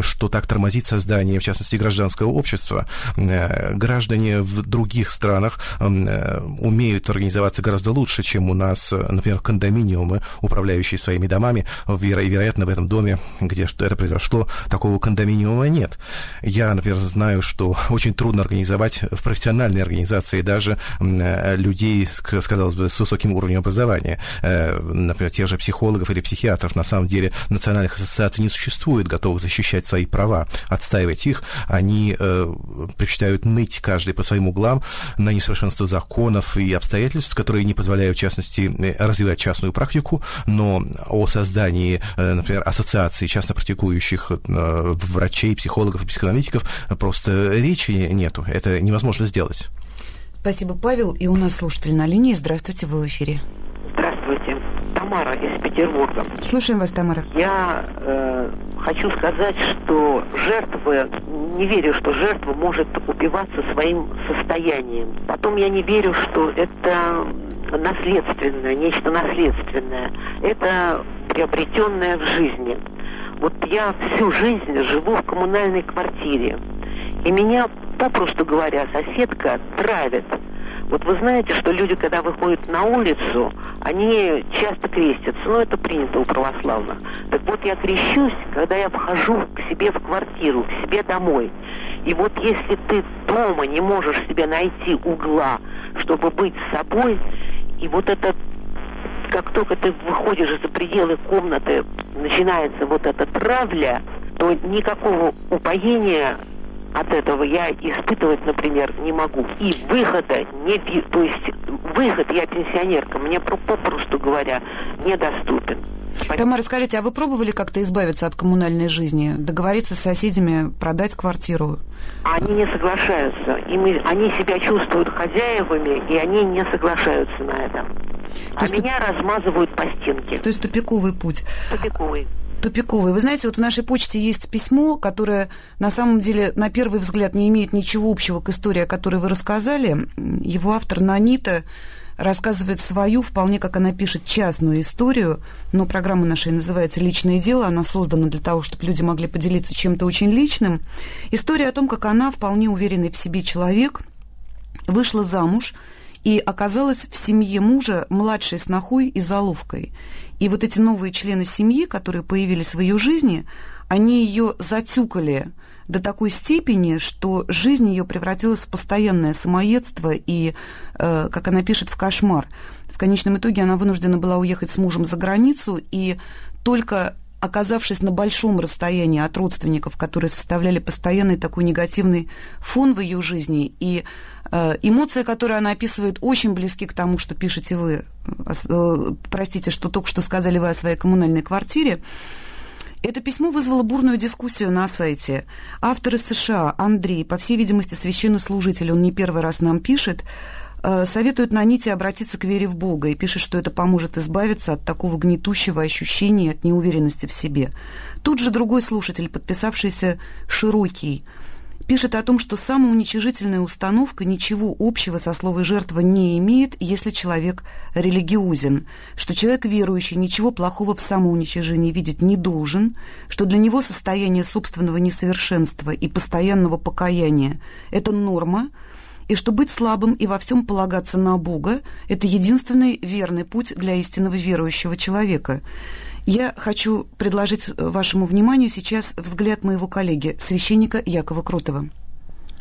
что так тормозит тормозить создание, в частности, гражданского общества. Э, граждане в других странах э, умеют организоваться гораздо лучше, чем у нас, например, кондоминиумы, управляющие своими домами. Веро- вероятно, в этом доме, где это произошло, такого кондоминиума нет. Я, например, знаю, что очень трудно организовать в профессиональной организации даже э, людей, сказалось бы, с высоким уровнем образования. Например, тех же психологов или психиатров. На самом деле национальных ассоциаций не существует, готовых защищать свои права отстаивать их, они э, предпочитают ныть каждый по своим углам на несовершенство законов и обстоятельств, которые не позволяют, в частности, э, развивать частную практику, но о создании, э, например, ассоциации частно практикующих э, врачей, психологов и психоаналитиков просто речи нету. Это невозможно сделать. Спасибо, Павел. И у нас слушатель на линии. Здравствуйте, вы в эфире. Тамара из Петербурга. Слушаем вас, Тамара. Я э, хочу сказать, что жертвы, не верю, что жертва может убиваться своим состоянием. Потом я не верю, что это наследственное, нечто наследственное. Это приобретенное в жизни. Вот я всю жизнь живу в коммунальной квартире. И меня, попросту говоря, соседка травит. Вот вы знаете, что люди, когда выходят на улицу, они часто крестятся. Ну, это принято у православных. Так вот, я крещусь, когда я вхожу к себе в квартиру, к себе домой. И вот если ты дома не можешь себе найти угла, чтобы быть собой, и вот это как только ты выходишь за пределы комнаты, начинается вот эта травля, то никакого упоения от этого я испытывать, например, не могу. И выхода не то есть выход, я пенсионерка, мне попросту говоря, недоступен. Тамара, скажите, а вы пробовали как-то избавиться от коммунальной жизни, договориться с соседями, продать квартиру? Они не соглашаются. И мы, они себя чувствуют хозяевами, и они не соглашаются на это. То а меня туп... размазывают по стенке. То есть тупиковый путь. Тупиковый тупиковый. Вы знаете, вот в нашей почте есть письмо, которое на самом деле на первый взгляд не имеет ничего общего к истории, о которой вы рассказали. Его автор Нанита рассказывает свою, вполне как она пишет, частную историю, но программа наша называется «Личное дело», она создана для того, чтобы люди могли поделиться чем-то очень личным. История о том, как она, вполне уверенный в себе человек, вышла замуж и оказалась в семье мужа младшей снохой и заловкой. И вот эти новые члены семьи, которые появились в ее жизни, они ее затюкали – до такой степени, что жизнь ее превратилась в постоянное самоедство и, э, как она пишет, в кошмар. В конечном итоге она вынуждена была уехать с мужем за границу, и только оказавшись на большом расстоянии от родственников, которые составляли постоянный такой негативный фон в ее жизни, и эмоции, которые она описывает, очень близки к тому, что пишете вы, э, э простите, что только что сказали вы о своей коммунальной квартире, это письмо вызвало бурную дискуссию на сайте. Автор из США, Андрей, по всей видимости, священнослужитель, он не первый раз нам пишет, э, советует на нити обратиться к вере в Бога и пишет, что это поможет избавиться от такого гнетущего ощущения, от неуверенности в себе. Тут же другой слушатель, подписавшийся «Широкий», пишет о том, что самоуничижительная установка ничего общего со словом «жертва» не имеет, если человек религиозен, что человек верующий ничего плохого в самоуничижении видеть не должен, что для него состояние собственного несовершенства и постоянного покаяния – это норма, и что быть слабым и во всем полагаться на Бога – это единственный верный путь для истинного верующего человека – я хочу предложить вашему вниманию сейчас взгляд моего коллеги, священника Якова Крутова.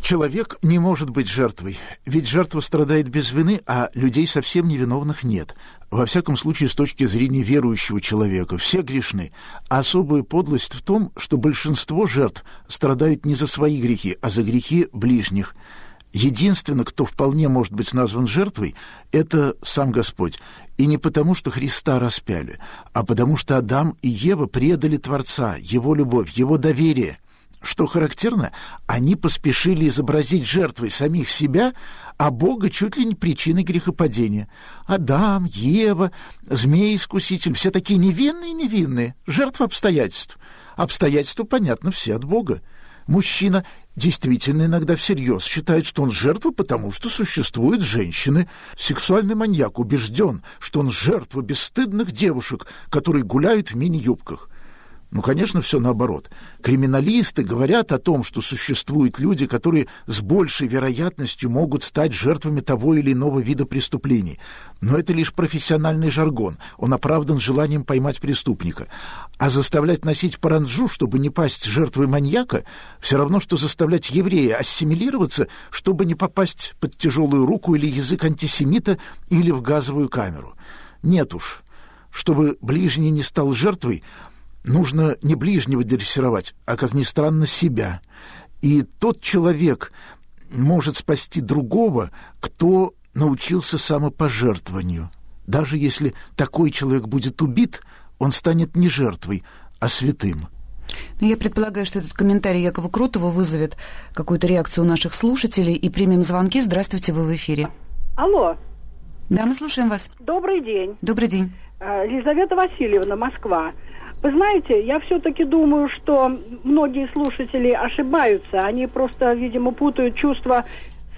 Человек не может быть жертвой, ведь жертва страдает без вины, а людей совсем невиновных нет. Во всяком случае, с точки зрения верующего человека, все грешны. Особая подлость в том, что большинство жертв страдают не за свои грехи, а за грехи ближних. Единственный, кто вполне может быть назван жертвой, это сам Господь. И не потому, что Христа распяли, а потому, что Адам и Ева предали Творца, Его любовь, Его доверие. Что характерно, они поспешили изобразить жертвой самих себя, а Бога чуть ли не причиной грехопадения. Адам, Ева, змей-искуситель — все такие невинные-невинные, жертвы обстоятельств. Обстоятельства, понятно, все от Бога. Мужчина действительно иногда всерьез считает, что он жертва, потому что существуют женщины. Сексуальный маньяк убежден, что он жертва бесстыдных девушек, которые гуляют в мини-юбках. Ну, конечно, все наоборот. Криминалисты говорят о том, что существуют люди, которые с большей вероятностью могут стать жертвами того или иного вида преступлений. Но это лишь профессиональный жаргон. Он оправдан желанием поймать преступника. А заставлять носить паранджу, чтобы не пасть жертвой маньяка, все равно, что заставлять еврея ассимилироваться, чтобы не попасть под тяжелую руку или язык антисемита или в газовую камеру. Нет уж. Чтобы ближний не стал жертвой, нужно не ближнего дрессировать, а, как ни странно, себя. И тот человек может спасти другого, кто научился самопожертвованию. Даже если такой человек будет убит, он станет не жертвой, а святым. Ну, я предполагаю, что этот комментарий Якова Крутого вызовет какую-то реакцию у наших слушателей. И примем звонки. Здравствуйте, вы в эфире. Алло. Да, мы слушаем вас. Добрый день. Добрый день. Елизавета Васильевна, Москва. Вы знаете, я все-таки думаю, что многие слушатели ошибаются. Они просто, видимо, путают чувство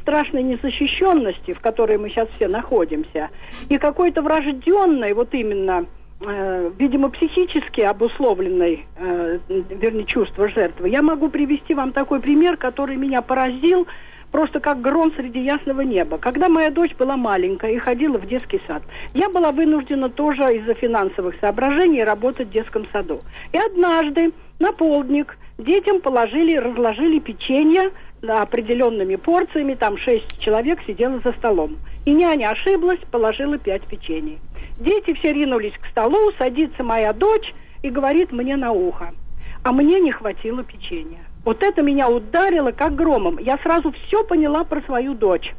страшной незащищенности, в которой мы сейчас все находимся, и какой-то врожденной, вот именно, э, видимо, психически обусловленной, э, вернее, чувство жертвы. Я могу привести вам такой пример, который меня поразил просто как гром среди ясного неба. Когда моя дочь была маленькая и ходила в детский сад, я была вынуждена тоже из-за финансовых соображений работать в детском саду. И однажды на полдник детям положили, разложили печенье определенными порциями, там шесть человек сидело за столом. И няня ошиблась, положила пять печений. Дети все ринулись к столу, садится моя дочь и говорит мне на ухо, а мне не хватило печенья. Вот это меня ударило как громом. Я сразу все поняла про свою дочь.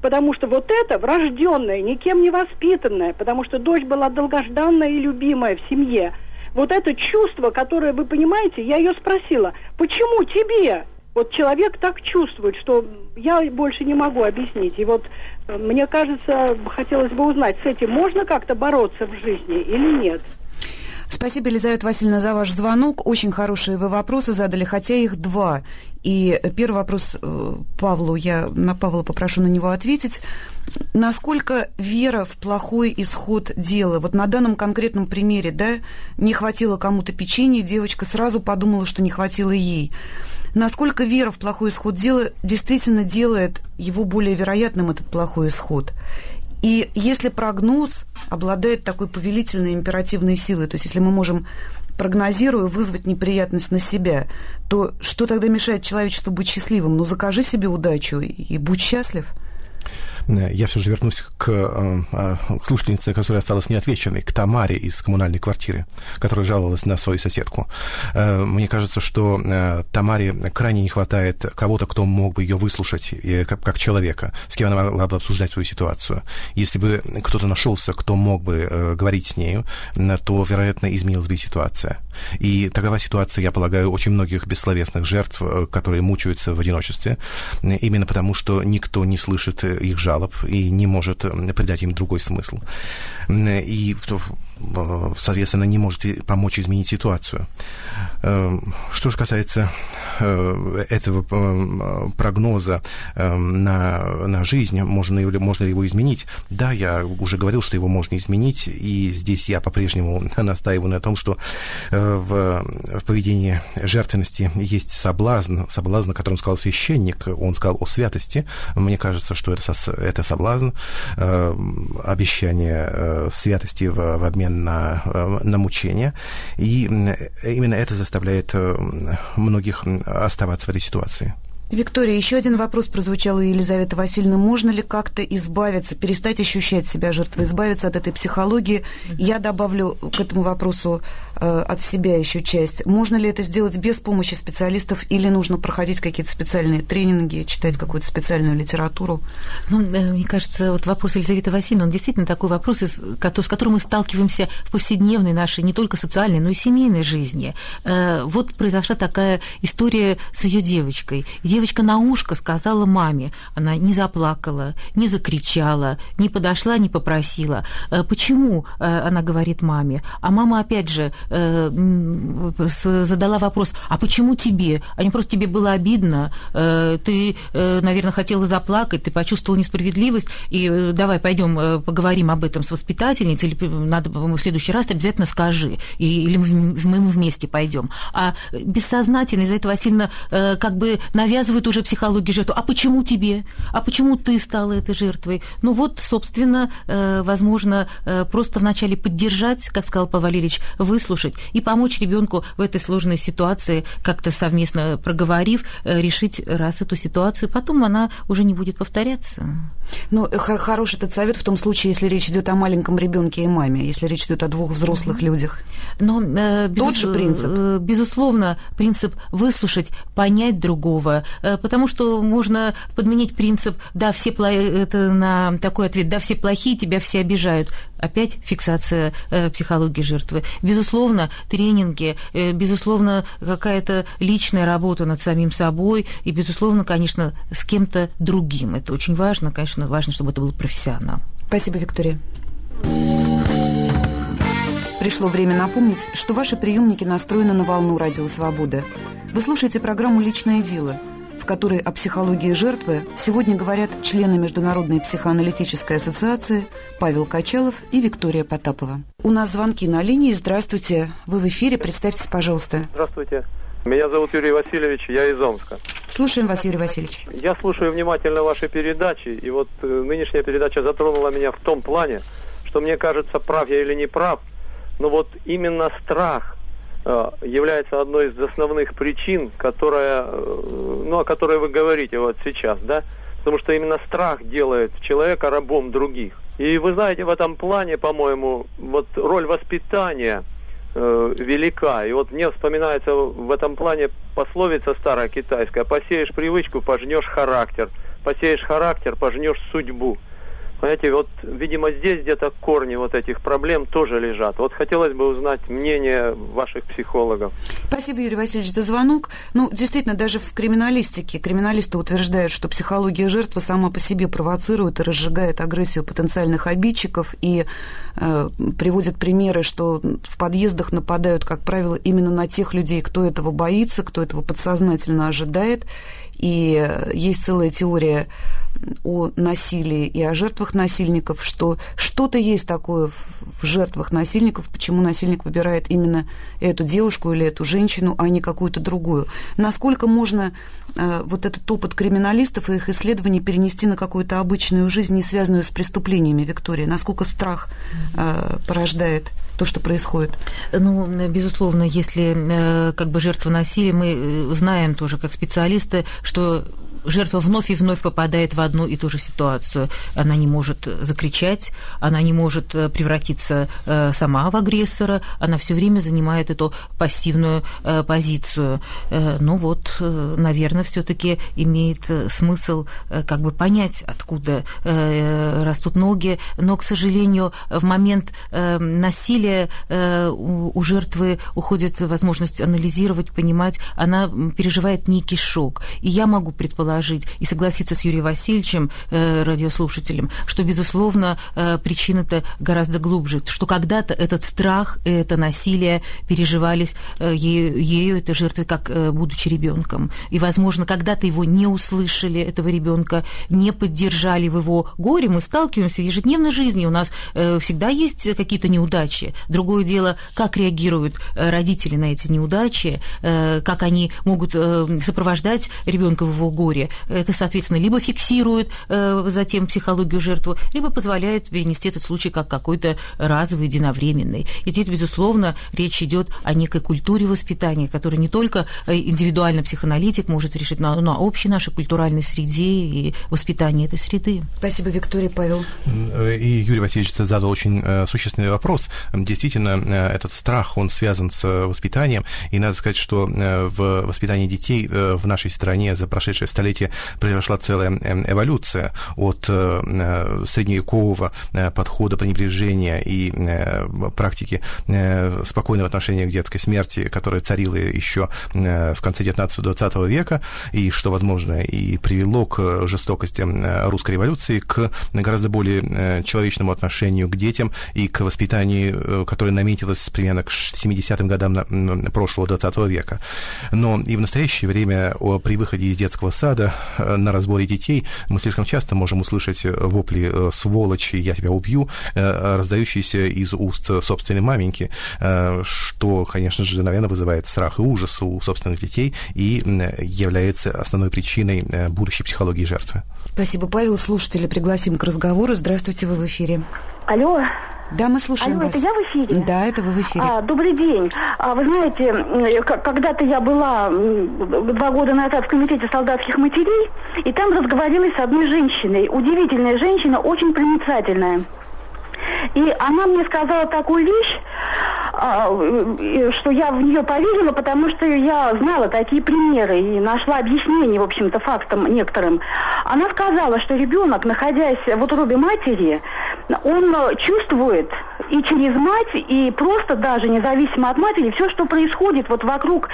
Потому что вот это врожденное, никем не воспитанное, потому что дочь была долгожданная и любимая в семье. Вот это чувство, которое, вы понимаете, я ее спросила, почему тебе? Вот человек так чувствует, что я больше не могу объяснить. И вот э, мне кажется, хотелось бы узнать, с этим можно как-то бороться в жизни или нет? Спасибо, Елизавета Васильевна, за ваш звонок. Очень хорошие вы вопросы задали, хотя их два. И первый вопрос э, Павлу, я на Павла попрошу на него ответить. Насколько вера в плохой исход дела? Вот на данном конкретном примере, да, не хватило кому-то печенья, девочка сразу подумала, что не хватило ей. Насколько вера в плохой исход дела действительно делает его более вероятным, этот плохой исход? И если прогноз обладает такой повелительной императивной силой, то есть если мы можем прогнозируя вызвать неприятность на себя, то что тогда мешает человечеству быть счастливым? Ну, закажи себе удачу и будь счастлив – я все же вернусь к, э, э, к слушательнице, которая осталась неотвеченной, к Тамаре из коммунальной квартиры, которая жаловалась на свою соседку. Мне кажется, что Тамаре крайне не хватает кого-то, кто мог бы ее выслушать как человека, с кем она могла бы обсуждать свою ситуацию. Если бы кто-то нашелся, кто мог бы говорить с нею, то, вероятно, изменилась бы ситуация. И такова ситуация, я полагаю, очень многих бессловесных жертв, которые мучаются в одиночестве, именно потому, что никто не слышит их жалоб жалоб и не может придать им другой смысл. И, соответственно, не можете помочь изменить ситуацию. Эм, что же касается э, этого э, прогноза эм, на, на жизнь, можно, можно ли его изменить? Да, я уже говорил, что его можно изменить, и здесь я по-прежнему настаиваю на том, что э, в, в поведении жертвенности есть соблазн, соблазн, о котором сказал священник, он сказал о святости. Мне кажется, что это, это соблазн, обещание святости в, в обмен на, на мучение, и именно это заставляет многих оставаться в этой ситуации. Виктория, еще один вопрос прозвучал у Елизаветы Васильевны. Можно ли как-то избавиться, перестать ощущать себя жертвой, избавиться от этой психологии? Я добавлю к этому вопросу э, от себя еще часть. Можно ли это сделать без помощи специалистов или нужно проходить какие-то специальные тренинги, читать какую-то специальную литературу? Ну, э, мне кажется, вот вопрос Елизаветы Васильевны, он действительно такой вопрос, с которым мы сталкиваемся в повседневной нашей, не только социальной, но и семейной жизни. Э, вот произошла такая история с ее девочкой девочка на ушко сказала маме. Она не заплакала, не закричала, не подошла, не попросила. Э, почему э, она говорит маме? А мама, опять же, э, задала вопрос, а почему тебе? А не просто тебе было обидно, ты, наверное, хотела заплакать, ты почувствовала несправедливость, и давай пойдем поговорим об этом с воспитательницей, или надо в следующий раз обязательно скажи, или мы вместе пойдем. А бессознательно из-за этого сильно как бы навязывает навязывают уже психологию жертву. А почему тебе? А почему ты стала этой жертвой? Ну вот, собственно, э, возможно, э, просто вначале поддержать, как сказал Павел Валерьевич, выслушать и помочь ребенку в этой сложной ситуации, как-то совместно проговорив, э, решить раз эту ситуацию, потом она уже не будет повторяться. Ну, хороший этот совет в том случае, если речь идет о маленьком ребенке и маме, если речь идет о двух взрослых людях. Но э, безус... тот же принцип. Безусловно, принцип выслушать, понять другого, потому что можно подменить принцип, да, все это на такой ответ, да, все плохие, тебя все обижают. Опять фиксация э, психологии жертвы. Безусловно, тренинги, э, безусловно, какая-то личная работа над самим собой и, безусловно, конечно, с кем-то другим. Это очень важно, конечно, важно, чтобы это был профессионал. Спасибо, Виктория. Пришло время напомнить, что ваши приемники настроены на волну Радио Свобода. Вы слушаете программу «Личное дело», в которой о психологии жертвы сегодня говорят члены Международной психоаналитической ассоциации Павел Качалов и Виктория Потапова. У нас звонки на линии. Здравствуйте. Вы в эфире. Представьтесь, пожалуйста. Здравствуйте. Меня зовут Юрий Васильевич, я из Омска. Слушаем вас, Юрий Васильевич. Я слушаю внимательно ваши передачи, и вот э, нынешняя передача затронула меня в том плане, что мне кажется, прав я или не прав, но вот именно страх является одной из основных причин, которая, э, ну, о которой вы говорите вот сейчас, да, потому что именно страх делает человека рабом других. И вы знаете, в этом плане, по-моему, вот роль воспитания э, велика. И вот мне вспоминается в этом плане пословица старая китайская: посеешь привычку, пожнешь характер, посеешь характер, пожнешь судьбу. Понимаете, вот, видимо, здесь где-то корни вот этих проблем тоже лежат. Вот хотелось бы узнать мнение ваших психологов. Спасибо, Юрий Васильевич, за звонок. Ну, действительно, даже в криминалистике криминалисты утверждают, что психология жертвы сама по себе провоцирует и разжигает агрессию потенциальных обидчиков и э, приводят примеры, что в подъездах нападают, как правило, именно на тех людей, кто этого боится, кто этого подсознательно ожидает. И есть целая теория о насилии и о жертвах насильников, что что-то есть такое в жертвах насильников, почему насильник выбирает именно эту девушку или эту женщину, а не какую-то другую. Насколько можно э, вот этот опыт криминалистов и их исследований перенести на какую-то обычную жизнь, не связанную с преступлениями, Виктория? Насколько страх э, порождает то, что происходит? Ну, безусловно, если э, как бы жертва насилия, мы э, знаем тоже как специалисты, что жертва вновь и вновь попадает в одну и ту же ситуацию. Она не может закричать, она не может э, превратиться э, сама в агрессора, она все время занимает эту пассивную э, позицию. Ну вот, наверное, все-таки имеет смысл как бы понять, откуда растут ноги, но, к сожалению, в момент насилия у жертвы уходит возможность анализировать, понимать, она переживает некий шок. И я могу предположить, предположить и согласиться с Юрием Васильевичем, э, радиослушателем, что, безусловно, э, причина-то гораздо глубже, что когда-то этот страх, это насилие переживались э, ею, ею этой жертвой, как будучи ребенком. И, возможно, когда-то его не услышали, этого ребенка, не поддержали в его горе. Мы сталкиваемся в ежедневной жизни, у нас всегда есть какие-то неудачи. Другое дело, как реагируют родители на эти неудачи, как они могут сопровождать ребенка в его горе это, соответственно, либо фиксирует э, затем психологию жертвы, либо позволяет перенести этот случай как какой-то разовый, единовременный. И здесь, безусловно, речь идет о некой культуре воспитания, которую не только э, индивидуально психоаналитик может решить, но на общей нашей культуральной среде и воспитании этой среды. Спасибо, Виктория, Павел. И Юрий Васильевич задал очень э, существенный вопрос. Действительно, этот страх, он связан с воспитанием, и надо сказать, что в воспитании детей в нашей стране за прошедшее столетие произошла целая эм, эволюция от э, э, средневекового э, подхода пренебрежения и практики спокойного отношения к детской смерти, которая царила еще в конце 19-20 века, и что, возможно, и привело к жестокости русской революции, к гораздо более человечному отношению к детям и к воспитанию, которое наметилось примерно к 70-м годам прошлого 20 века. Но и в настоящее время при выходе из детского сада года э, на разборе детей мы слишком часто можем услышать э, вопли э, «сволочи, я тебя убью», раздающиеся из уст собственной маменьки, что, конечно же, наверное, вызывает страх и ужас у собственных детей и является основной причиной будущей психологии жертвы. Спасибо, Павел. Слушатели пригласим к разговору. Здравствуйте, вы в эфире. Алло. Да, мы слушаем Алло, вас. это я в эфире? Да, это вы в эфире. А, добрый день. А, вы знаете, когда-то я была два года назад в комитете солдатских матерей, и там разговаривали с одной женщиной. Удивительная женщина, очень проницательная. И она мне сказала такую вещь, а, что я в нее поверила, потому что я знала такие примеры и нашла объяснение, в общем-то, фактам некоторым. Она сказала, что ребенок, находясь в утробе матери, он чувствует и через мать, и просто даже независимо от матери, все, что происходит вот вокруг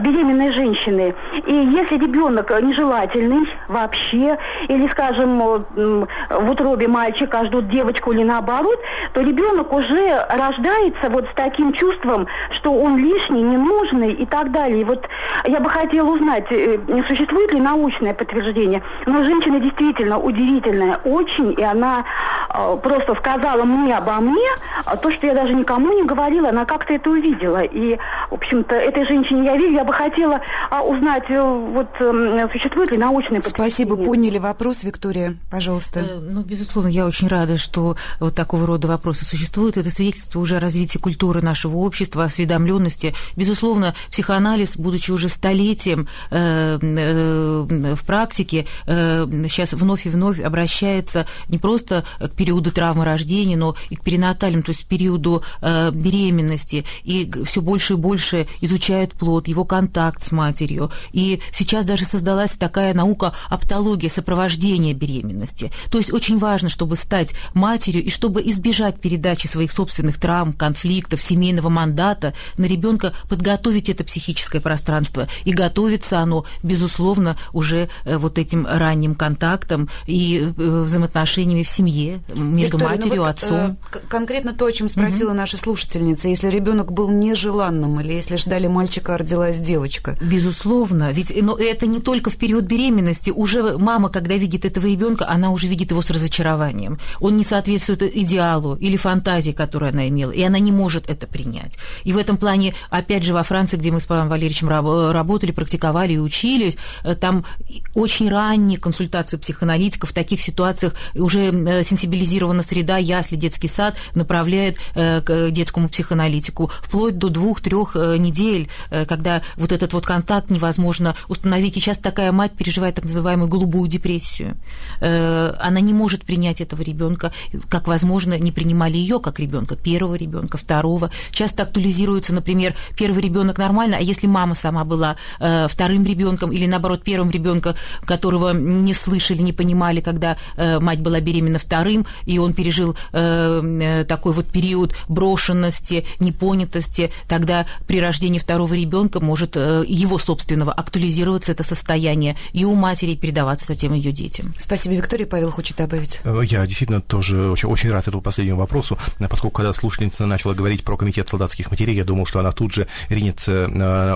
беременной женщины. И если ребенок нежелательный вообще, или, скажем, в утробе мальчика ждут девочку или наоборот, то ребенок уже рождается вот с таким чувством, что он лишний, ненужный и так далее. И вот я бы хотела узнать, э, существует ли научное подтверждение. Но женщина действительно удивительная очень, и она э, просто сказала мне обо мне а то, что я даже никому не говорила, она как-то это увидела. И, в общем-то, этой женщине я вижу, я бы хотела а, узнать, э, вот э, существует ли научное подтверждение. Спасибо, поняли вопрос, Виктория, пожалуйста. Э, ну, безусловно, я очень рада, что вот такого рода вопросы существуют. Это свидетельство уже о развитии культуры нашего общества, осведомленности. Безусловно, психоанализ, будучи уже столетием э, э, в практике, сейчас вновь и вновь обращается не просто к периоду травмы рождения, но и к перинатальным, то есть периоду э, беременности. И все больше и больше изучают плод, его контакт с матерью. И сейчас даже создалась такая наука оптология, сопровождения беременности. То есть очень важно, чтобы стать матерью и чтобы избежать передачи своих собственных травм, конфликтов, семейного мандата на ребенка, подготовить это психическое пространство. И готовится оно, безусловно, уже э, вот этим ранним контактом и э, взаимоотношениями в семье между Виктория, матерью, ну вот, отцом. э, конкретно то, о чем спросила Мгм. наша слушательница. Если ребенок был нежеланным или если ждали мальчика, а родилась девочка. Безусловно, ведь но это не только в период беременности. Уже мама, когда видит этого ребенка, она уже видит его с разочарованием. Он не соответствует идеалу или фантазии, которую она имела, и она не может это принять. И в этом плане, опять же, во Франции, где мы с Павлом Валерьевичем раб- работали, практиковали и учились, э, там очень ранние консультации психоаналитиков в таких ситуациях уже э, сенсибилизирована среда, ясли, детский сад направляет э, к детскому психоаналитику вплоть до двух-трех недель, э, когда вот этот вот контакт невозможно установить. И сейчас такая мать переживает так называемую голубую депрессию. Э, Она не может принять этого ребенка, как, возможно, не принимали ее как ребенка, первого ребенка, второго. Часто актуализируется, например, первый ребенок нормально, а если мама сама была э, вторым ребенком или наоборот первым ребенком, которого не слышали, не понимали, когда э, мать была беременна вторым, и он пережил э, э, такой вот период брошенности, непонятости, тогда при рождении второго ребенка может э, его собственного актуализироваться это состояние и у матери и передаваться затем ее детям. Спасибо, Виктория. Павел хочет добавить. Э, Я действительно тоже очень, очень рад этому последнему вопросу, э, поскольку когда слушательница начала говорить про комитет солдатских матерей, я думал, что она тут же ринется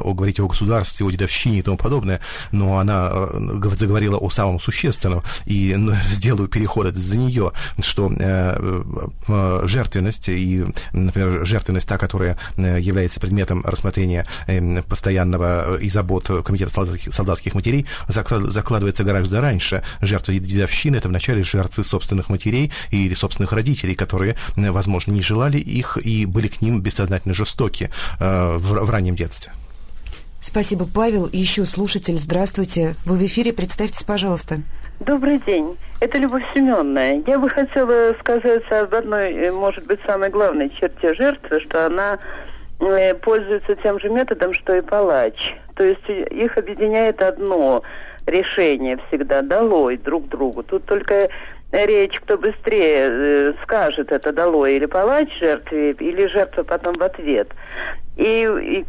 о, говорить о государстве, о дедовщине и тому подобное, но она гов- заговорила о самом существенном, и ну, сделаю переход из-за нее, что э, жертвенность и, например, жертвенность та, которая э, является предметом рассмотрения э, постоянного э, и забот комитета солдатских, матерей, заклад- закладывается гораздо раньше. Жертва дедовщины – это вначале жертвы собственных матерей или собственных родителей, которые, возможно, не желали их и были к ним бессознательно жестоки э, в, в раннем детстве. Спасибо, Павел. И еще слушатель. Здравствуйте. Вы в эфире. Представьтесь, пожалуйста. Добрый день. Это Любовь Семеновна. Я бы хотела сказать об одной, э, может быть, самой главной черте жертвы, что она э, пользуется тем же методом, что и палач. То есть э, их объединяет одно решение всегда долой друг другу. Тут только речь, кто быстрее э, скажет это долой или палач жертве, или жертва потом в ответ. И, и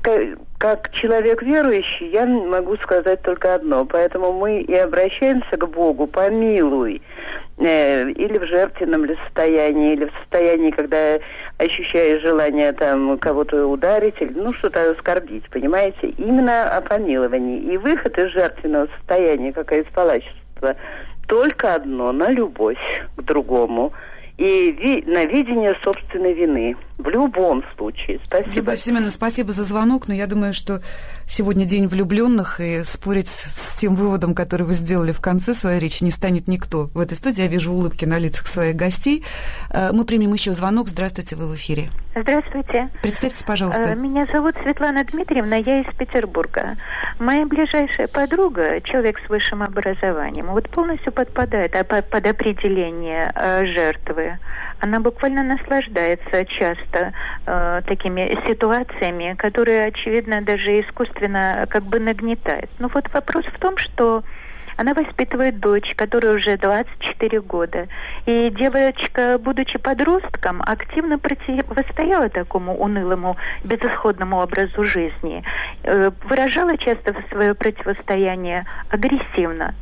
как человек верующий, я могу сказать только одно. Поэтому мы и обращаемся к Богу, помилуй. Э, или в жертвенном ли состоянии, или в состоянии, когда ощущаешь желание там кого-то ударить, или ну что-то оскорбить, понимаете? Именно о помиловании. И выход из жертвенного состояния, как из палачества, только одно, на любовь к другому и ви- на видение собственной вины. В любом случае. Спасибо. Любовь Семеновна, спасибо за звонок, но я думаю, что сегодня день влюбленных, и спорить с тем выводом, который вы сделали в конце своей речи, не станет никто. В этой студии я вижу улыбки на лицах своих гостей. Э, Мы примем еще звонок. Здравствуйте, вы в эфире. Здравствуйте. Представьтесь, пожалуйста. Э, Меня зовут Светлана Дмитриевна, я из Петербурга. Моя ближайшая подруга, человек с высшим образованием, вот полностью подпадает а, по- под определение э, жертвы. Она буквально наслаждается часто э, такими ситуациями, которые, очевидно, даже искусственно как бы нагнетает. Ну вот вопрос в том, что она воспитывает дочь, которой уже 24 года. И девочка, будучи подростком, активно противостояла такому унылому, безысходному образу жизни. Э, Выражала часто свое противостояние агрессивно.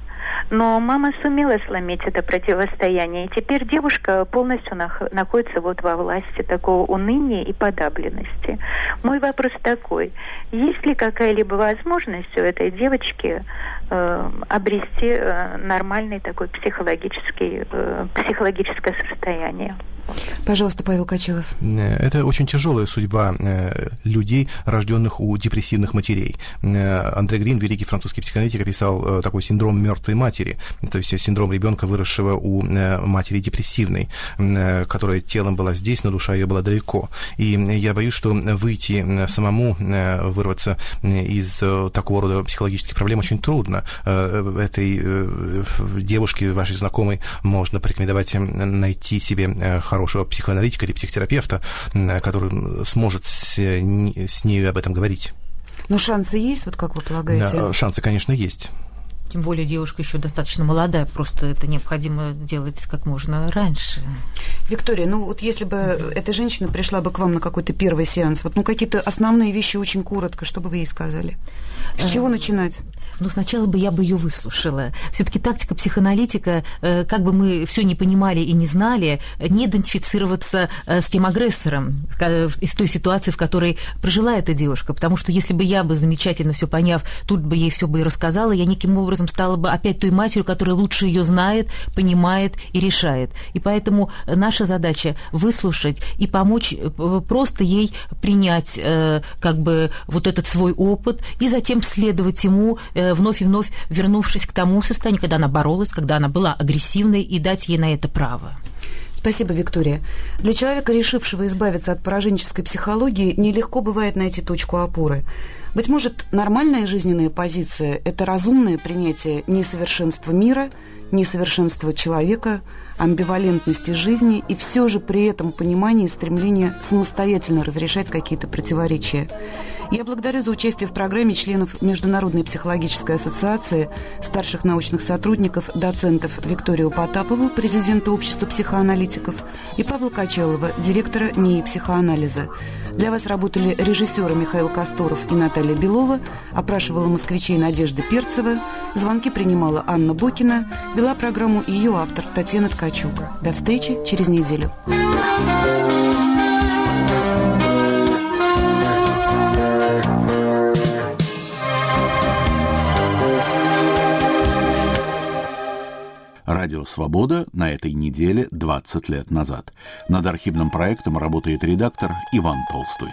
Но мама сумела сломить это противостояние, и теперь девушка полностью нах- находится вот во власти такого уныния и подавленности. Мой вопрос такой: есть ли какая-либо возможность у этой девочки э, обрести э, нормальный такой психологический э, психологическое состояние? Пожалуйста, Павел Качилов. Э, Это очень тяжелая судьба э, людей, рожденных у депрессивных матерей. Э, Андре Грин, великий французский психоаналитик, описал такой синдром мертвой матери, то есть синдром ребенка, выросшего у матери депрессивной, которая телом была здесь, но душа ее была далеко. И я боюсь, что выйти самому, вырваться из такого рода психологических проблем очень трудно. Этой девушке, вашей знакомой, можно порекомендовать найти себе хорошую хорошего психоаналитика или психотерапевта, который сможет с, с ней об этом говорить. Но шансы есть, вот как вы полагаете? Да, шансы, конечно, есть. Тем более девушка еще достаточно молодая, просто это необходимо делать как можно раньше. Виктория, ну вот если бы эта женщина пришла бы к вам на какой-то первый сеанс, вот ну какие-то основные вещи очень коротко, что бы вы ей сказали? С чего начинать? Ну, сначала бы я бы ее выслушала. Все-таки тактика психоаналитика, э, как бы мы все не понимали и не знали, не идентифицироваться э, с тем агрессором из той ситуации, в которой прожила эта девушка. Потому что если бы я бы замечательно все поняв, тут бы ей все бы и рассказала, я неким образом стала бы опять той матерью, которая лучше ее знает, понимает и решает. И поэтому наша задача выслушать и помочь э, просто ей принять как бы вот этот свой опыт и затем следовать ему вновь и вновь вернувшись к тому состоянию, когда она боролась, когда она была агрессивной, и дать ей на это право. Спасибо, Виктория. Для человека, решившего избавиться от пораженческой психологии, нелегко бывает найти точку опоры. Быть может, нормальная жизненная позиция – это разумное принятие несовершенства мира, несовершенства человека, амбивалентности жизни и все же при этом понимание и стремление самостоятельно разрешать какие-то противоречия. Я благодарю за участие в программе членов Международной психологической ассоциации, старших научных сотрудников, доцентов Викторию Потапову, президента Общества психоаналитиков, и Павла Качалова, директора НИИ психоанализа. Для вас работали режиссеры Михаил Косторов и Наталья Белова, опрашивала москвичей Надежда Перцева, звонки принимала Анна Бокина, вела программу ее автор Татьяна Ткачук. До встречи через неделю. Радио «Свобода» на этой неделе 20 лет назад. Над архивным проектом работает редактор Иван Толстой.